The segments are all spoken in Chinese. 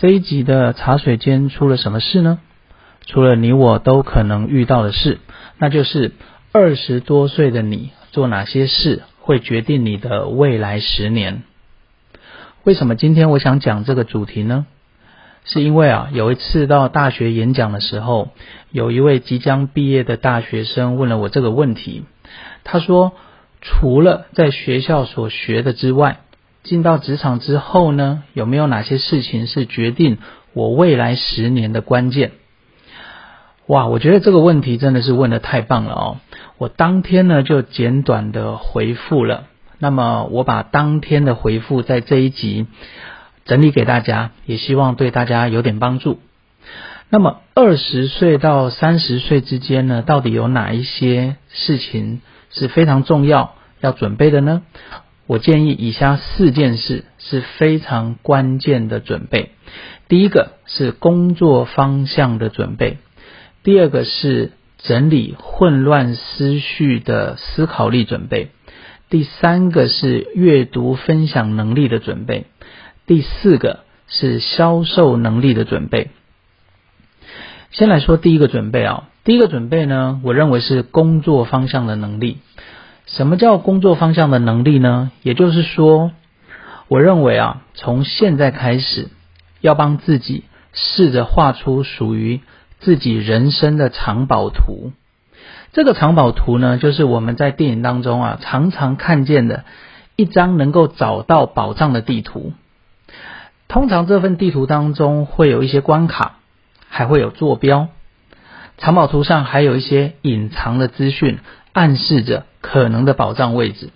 这一集的茶水间出了什么事呢？除了你我都可能遇到的事，那就是二十多岁的你做哪些事会决定你的未来十年。为什么今天我想讲这个主题呢？是因为啊，有一次到大学演讲的时候，有一位即将毕业的大学生问了我这个问题。他说：“除了在学校所学的之外，进到职场之后呢，有没有哪些事情是决定我未来十年的关键？”哇，我觉得这个问题真的是问的太棒了哦！我当天呢就简短的回复了。那么我把当天的回复在这一集。整理给大家，也希望对大家有点帮助。那么二十岁到三十岁之间呢，到底有哪一些事情是非常重要要准备的呢？我建议以下四件事是非常关键的准备。第一个是工作方向的准备，第二个是整理混乱思绪的思考力准备，第三个是阅读分享能力的准备。第四个是销售能力的准备。先来说第一个准备啊，第一个准备呢，我认为是工作方向的能力。什么叫工作方向的能力呢？也就是说，我认为啊，从现在开始，要帮自己试着画出属于自己人生的藏宝图。这个藏宝图呢，就是我们在电影当中啊，常常看见的一张能够找到宝藏的地图。通常这份地图当中会有一些关卡，还会有坐标。藏宝图上还有一些隐藏的资讯，暗示着可能的宝藏位置。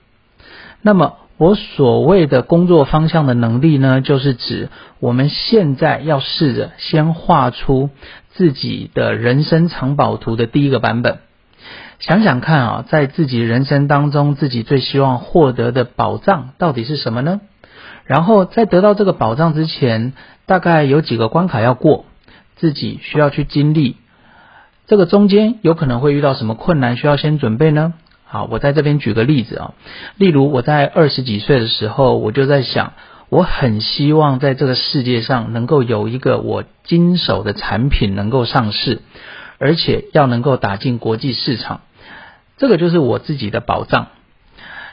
那么，我所谓的工作方向的能力呢，就是指我们现在要试着先画出自己的人生藏宝图的第一个版本。想想看啊，在自己人生当中，自己最希望获得的宝藏到底是什么呢？然后在得到这个保障之前，大概有几个关卡要过，自己需要去经历。这个中间有可能会遇到什么困难，需要先准备呢？好，我在这边举个例子啊，例如我在二十几岁的时候，我就在想，我很希望在这个世界上能够有一个我经手的产品能够上市，而且要能够打进国际市场，这个就是我自己的保障。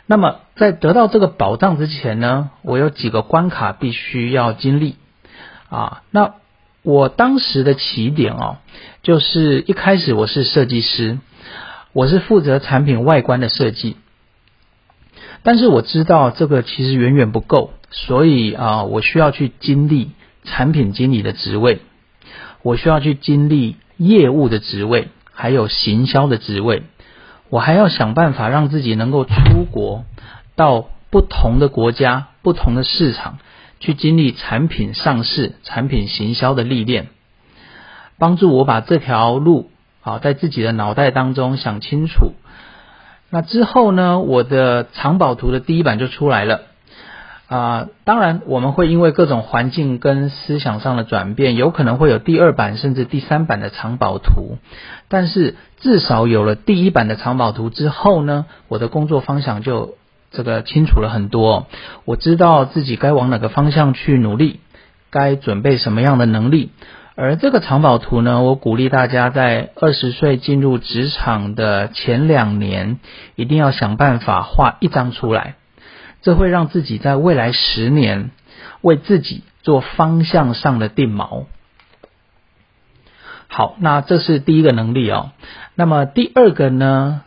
那么，在得到这个保障之前呢，我有几个关卡必须要经历啊。那我当时的起点哦，就是一开始我是设计师，我是负责产品外观的设计，但是我知道这个其实远远不够，所以啊，我需要去经历产品经理的职位，我需要去经历业务的职位，还有行销的职位。我还要想办法让自己能够出国，到不同的国家、不同的市场去经历产品上市、产品行销的历练，帮助我把这条路啊在自己的脑袋当中想清楚。那之后呢，我的藏宝图的第一版就出来了。啊，当然我们会因为各种环境跟思想上的转变，有可能会有第二版甚至第三版的藏宝图。但是至少有了第一版的藏宝图之后呢，我的工作方向就这个清楚了很多。我知道自己该往哪个方向去努力，该准备什么样的能力。而这个藏宝图呢，我鼓励大家在二十岁进入职场的前两年，一定要想办法画一张出来。这会让自己在未来十年为自己做方向上的定锚。好，那这是第一个能力哦。那么第二个呢？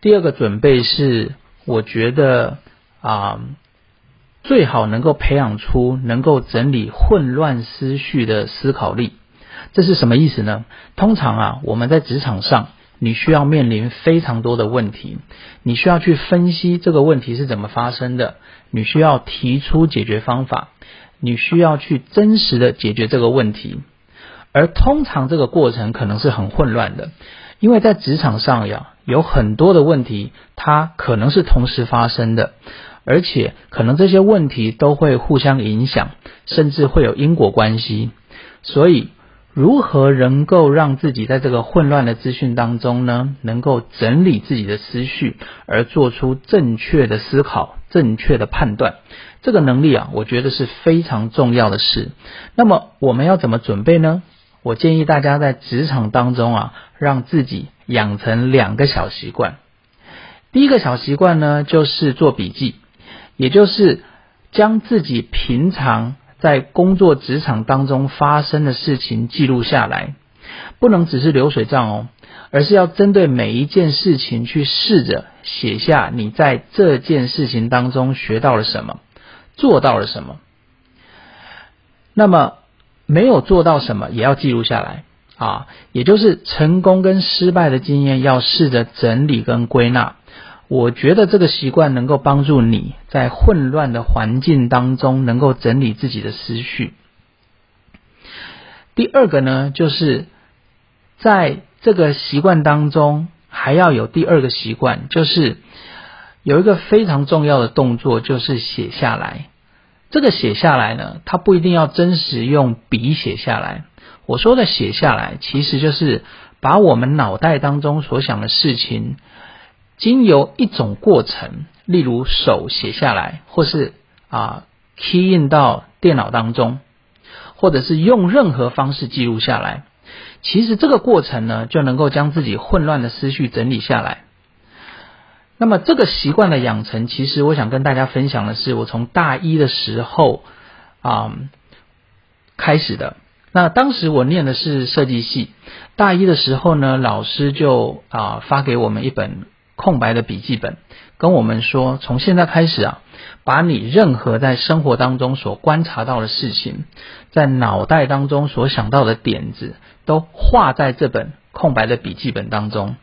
第二个准备是，我觉得啊，最好能够培养出能够整理混乱思绪的思考力。这是什么意思呢？通常啊，我们在职场上。你需要面临非常多的问题，你需要去分析这个问题是怎么发生的，你需要提出解决方法，你需要去真实的解决这个问题。而通常这个过程可能是很混乱的，因为在职场上呀，有很多的问题，它可能是同时发生的，而且可能这些问题都会互相影响，甚至会有因果关系。所以，如何能够让自己在这个混乱的资讯当中呢，能够整理自己的思绪，而做出正确的思考、正确的判断，这个能力啊，我觉得是非常重要的事。那么，我们要怎么准备呢？我建议大家在职场当中啊，让自己养成两个小习惯。第一个小习惯呢，就是做笔记，也就是将自己平常在工作职场当中发生的事情记录下来，不能只是流水账哦，而是要针对每一件事情去试着写下你在这件事情当中学到了什么，做到了什么。那么。没有做到什么也要记录下来啊，也就是成功跟失败的经验要试着整理跟归纳。我觉得这个习惯能够帮助你在混乱的环境当中能够整理自己的思绪。第二个呢，就是在这个习惯当中还要有第二个习惯，就是有一个非常重要的动作，就是写下来。这个写下来呢，它不一定要真实用笔写下来。我说的写下来，其实就是把我们脑袋当中所想的事情，经由一种过程，例如手写下来，或是啊 key in 到电脑当中，或者是用任何方式记录下来。其实这个过程呢，就能够将自己混乱的思绪整理下来。那么这个习惯的养成，其实我想跟大家分享的是，我从大一的时候啊开始的。那当时我念的是设计系，大一的时候呢，老师就啊发给我们一本空白的笔记本，跟我们说，从现在开始啊，把你任何在生活当中所观察到的事情，在脑袋当中所想到的点子，都画在这本空白的笔记本当中。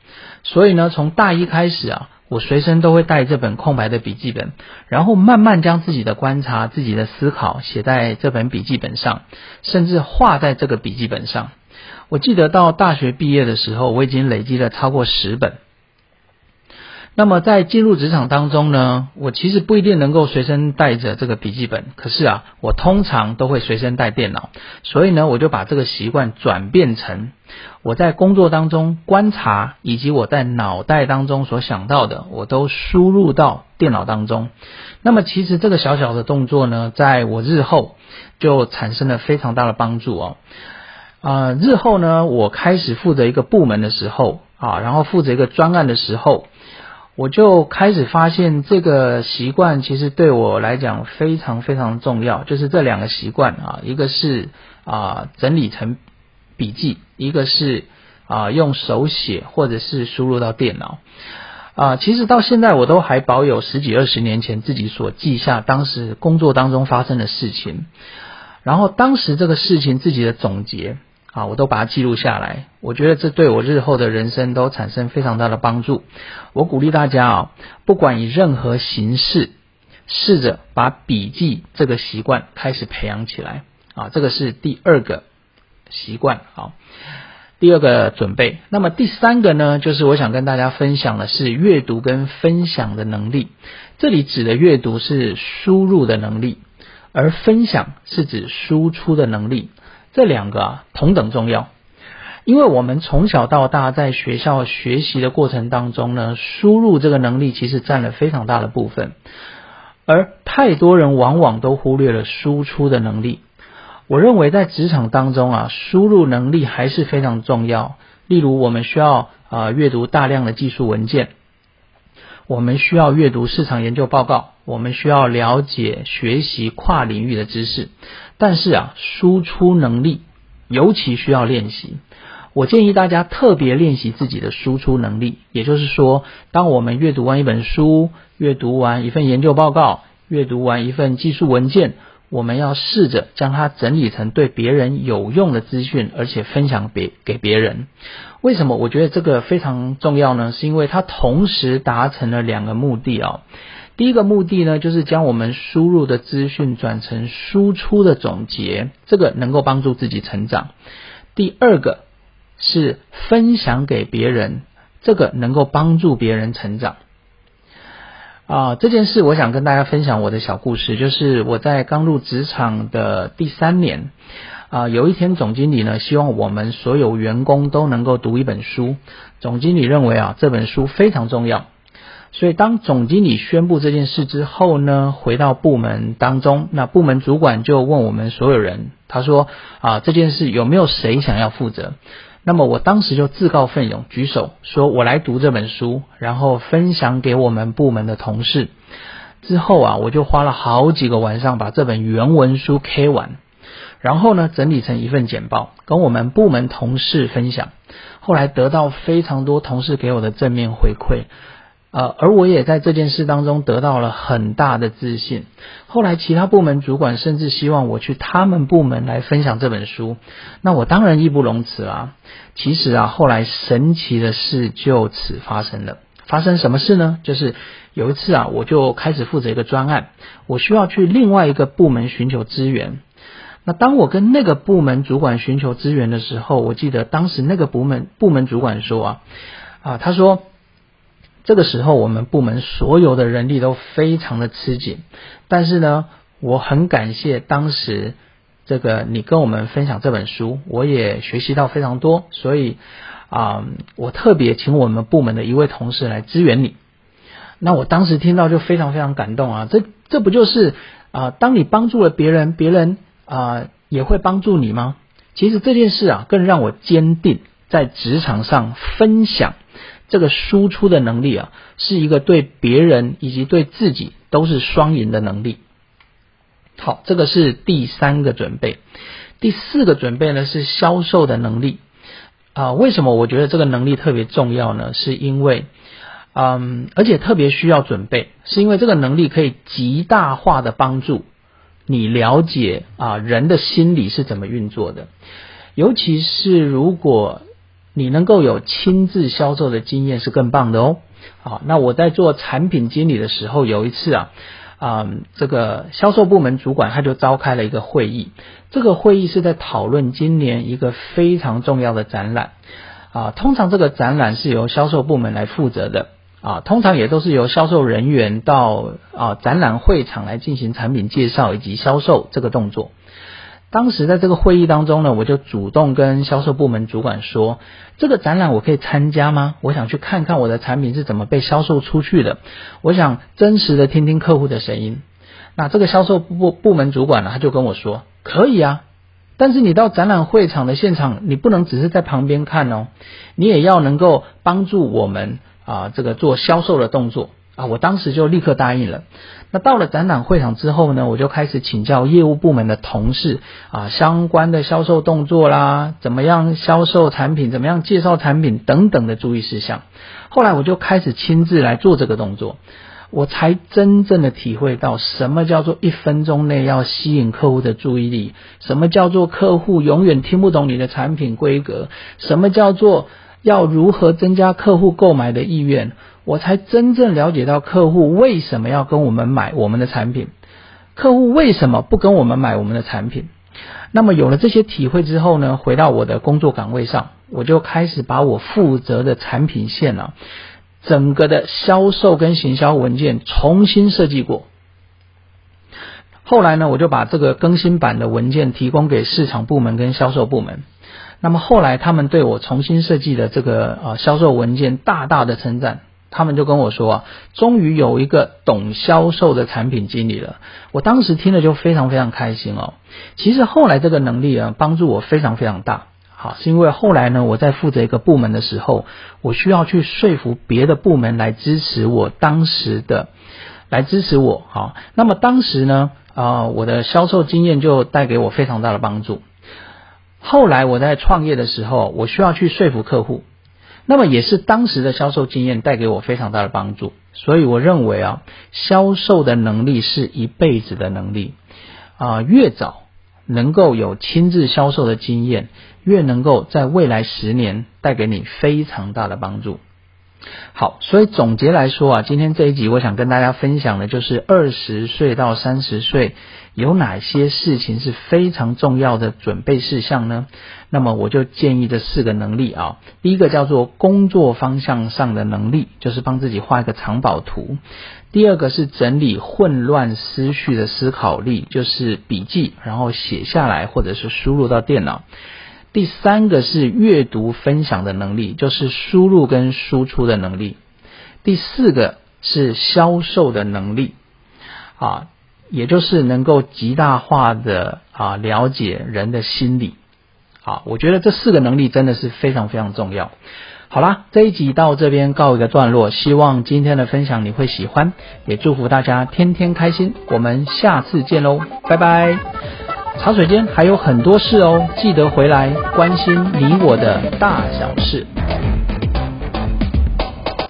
所以呢，从大一开始啊。我随身都会带这本空白的笔记本，然后慢慢将自己的观察、自己的思考写在这本笔记本上，甚至画在这个笔记本上。我记得到大学毕业的时候，我已经累积了超过十本。那么在进入职场当中呢，我其实不一定能够随身带着这个笔记本，可是啊，我通常都会随身带电脑，所以呢，我就把这个习惯转变成我在工作当中观察以及我在脑袋当中所想到的，我都输入到电脑当中。那么其实这个小小的动作呢，在我日后就产生了非常大的帮助哦。啊，日后呢，我开始负责一个部门的时候啊，然后负责一个专案的时候。我就开始发现这个习惯其实对我来讲非常非常重要，就是这两个习惯啊，一个是啊整理成笔记，一个是啊用手写或者是输入到电脑啊。其实到现在我都还保有十几二十年前自己所记下当时工作当中发生的事情，然后当时这个事情自己的总结。啊，我都把它记录下来。我觉得这对我日后的人生都产生非常大的帮助。我鼓励大家啊，不管以任何形式，试着把笔记这个习惯开始培养起来。啊，这个是第二个习惯。好，第二个准备。那么第三个呢，就是我想跟大家分享的是阅读跟分享的能力。这里指的阅读是输入的能力，而分享是指输出的能力。这两个啊同等重要，因为我们从小到大在学校学习的过程当中呢，输入这个能力其实占了非常大的部分，而太多人往往都忽略了输出的能力。我认为在职场当中啊，输入能力还是非常重要。例如，我们需要啊阅读大量的技术文件，我们需要阅读市场研究报告，我们需要了解学习跨领域的知识。但是啊，输出能力尤其需要练习。我建议大家特别练习自己的输出能力。也就是说，当我们阅读完一本书、阅读完一份研究报告、阅读完一份技术文件，我们要试着将它整理成对别人有用的资讯，而且分享别给别人。为什么我觉得这个非常重要呢？是因为它同时达成了两个目的啊。第一个目的呢，就是将我们输入的资讯转成输出的总结，这个能够帮助自己成长。第二个是分享给别人，这个能够帮助别人成长。啊，这件事我想跟大家分享我的小故事，就是我在刚入职场的第三年，啊，有一天总经理呢希望我们所有员工都能够读一本书，总经理认为啊这本书非常重要，所以当总经理宣布这件事之后呢，回到部门当中，那部门主管就问我们所有人，他说啊这件事有没有谁想要负责？那么我当时就自告奋勇举手，说我来读这本书，然后分享给我们部门的同事。之后啊，我就花了好几个晚上把这本原文书 K 完，然后呢整理成一份简报，跟我们部门同事分享。后来得到非常多同事给我的正面回馈。呃，而我也在这件事当中得到了很大的自信。后来，其他部门主管甚至希望我去他们部门来分享这本书，那我当然义不容辞啊。其实啊，后来神奇的事就此发生了。发生什么事呢？就是有一次啊，我就开始负责一个专案，我需要去另外一个部门寻求资源。那当我跟那个部门主管寻求资源的时候，我记得当时那个部门部门主管说啊，啊，他说。这个时候，我们部门所有的人力都非常的吃紧，但是呢，我很感谢当时这个你跟我们分享这本书，我也学习到非常多，所以啊，我特别请我们部门的一位同事来支援你。那我当时听到就非常非常感动啊，这这不就是啊，当你帮助了别人，别人啊也会帮助你吗？其实这件事啊，更让我坚定在职场上分享。这个输出的能力啊，是一个对别人以及对自己都是双赢的能力。好，这个是第三个准备。第四个准备呢是销售的能力啊。为什么我觉得这个能力特别重要呢？是因为，嗯，而且特别需要准备，是因为这个能力可以极大化的帮助你了解啊人的心理是怎么运作的，尤其是如果。你能够有亲自销售的经验是更棒的哦。好，那我在做产品经理的时候，有一次啊，啊，这个销售部门主管他就召开了一个会议，这个会议是在讨论今年一个非常重要的展览啊。通常这个展览是由销售部门来负责的啊，通常也都是由销售人员到啊展览会场来进行产品介绍以及销售这个动作。当时在这个会议当中呢，我就主动跟销售部门主管说：“这个展览我可以参加吗？我想去看看我的产品是怎么被销售出去的。我想真实的听听客户的声音。”那这个销售部部门主管呢，他就跟我说：“可以啊，但是你到展览会场的现场，你不能只是在旁边看哦，你也要能够帮助我们啊，这个做销售的动作。”啊，我当时就立刻答应了。那到了展览会场之后呢，我就开始请教业务部门的同事啊，相关的销售动作啦，怎么样销售产品，怎么样介绍产品等等的注意事项。后来我就开始亲自来做这个动作，我才真正的体会到什么叫做一分钟内要吸引客户的注意力，什么叫做客户永远听不懂你的产品规格，什么叫做要如何增加客户购买的意愿。我才真正了解到客户为什么要跟我们买我们的产品，客户为什么不跟我们买我们的产品？那么有了这些体会之后呢，回到我的工作岗位上，我就开始把我负责的产品线啊，整个的销售跟行销文件重新设计过。后来呢，我就把这个更新版的文件提供给市场部门跟销售部门。那么后来他们对我重新设计的这个啊销售文件大大的称赞。他们就跟我说啊，终于有一个懂销售的产品经理了。我当时听了就非常非常开心哦。其实后来这个能力啊，帮助我非常非常大。好，是因为后来呢，我在负责一个部门的时候，我需要去说服别的部门来支持我当时的，来支持我。好，那么当时呢，啊，我的销售经验就带给我非常大的帮助。后来我在创业的时候，我需要去说服客户。那么也是当时的销售经验带给我非常大的帮助，所以我认为啊，销售的能力是一辈子的能力啊，越早能够有亲自销售的经验，越能够在未来十年带给你非常大的帮助。好，所以总结来说啊，今天这一集我想跟大家分享的就是二十岁到三十岁有哪些事情是非常重要的准备事项呢？那么我就建议这四个能力啊，第一个叫做工作方向上的能力，就是帮自己画一个藏宝图；第二个是整理混乱思绪的思考力，就是笔记，然后写下来或者是输入到电脑。第三个是阅读分享的能力，就是输入跟输出的能力。第四个是销售的能力，啊，也就是能够极大化的啊了解人的心理。啊，我觉得这四个能力真的是非常非常重要。好啦，这一集到这边告一个段落，希望今天的分享你会喜欢，也祝福大家天天开心。我们下次见喽，拜拜。茶水间还有很多事哦，记得回来关心你我的大小事。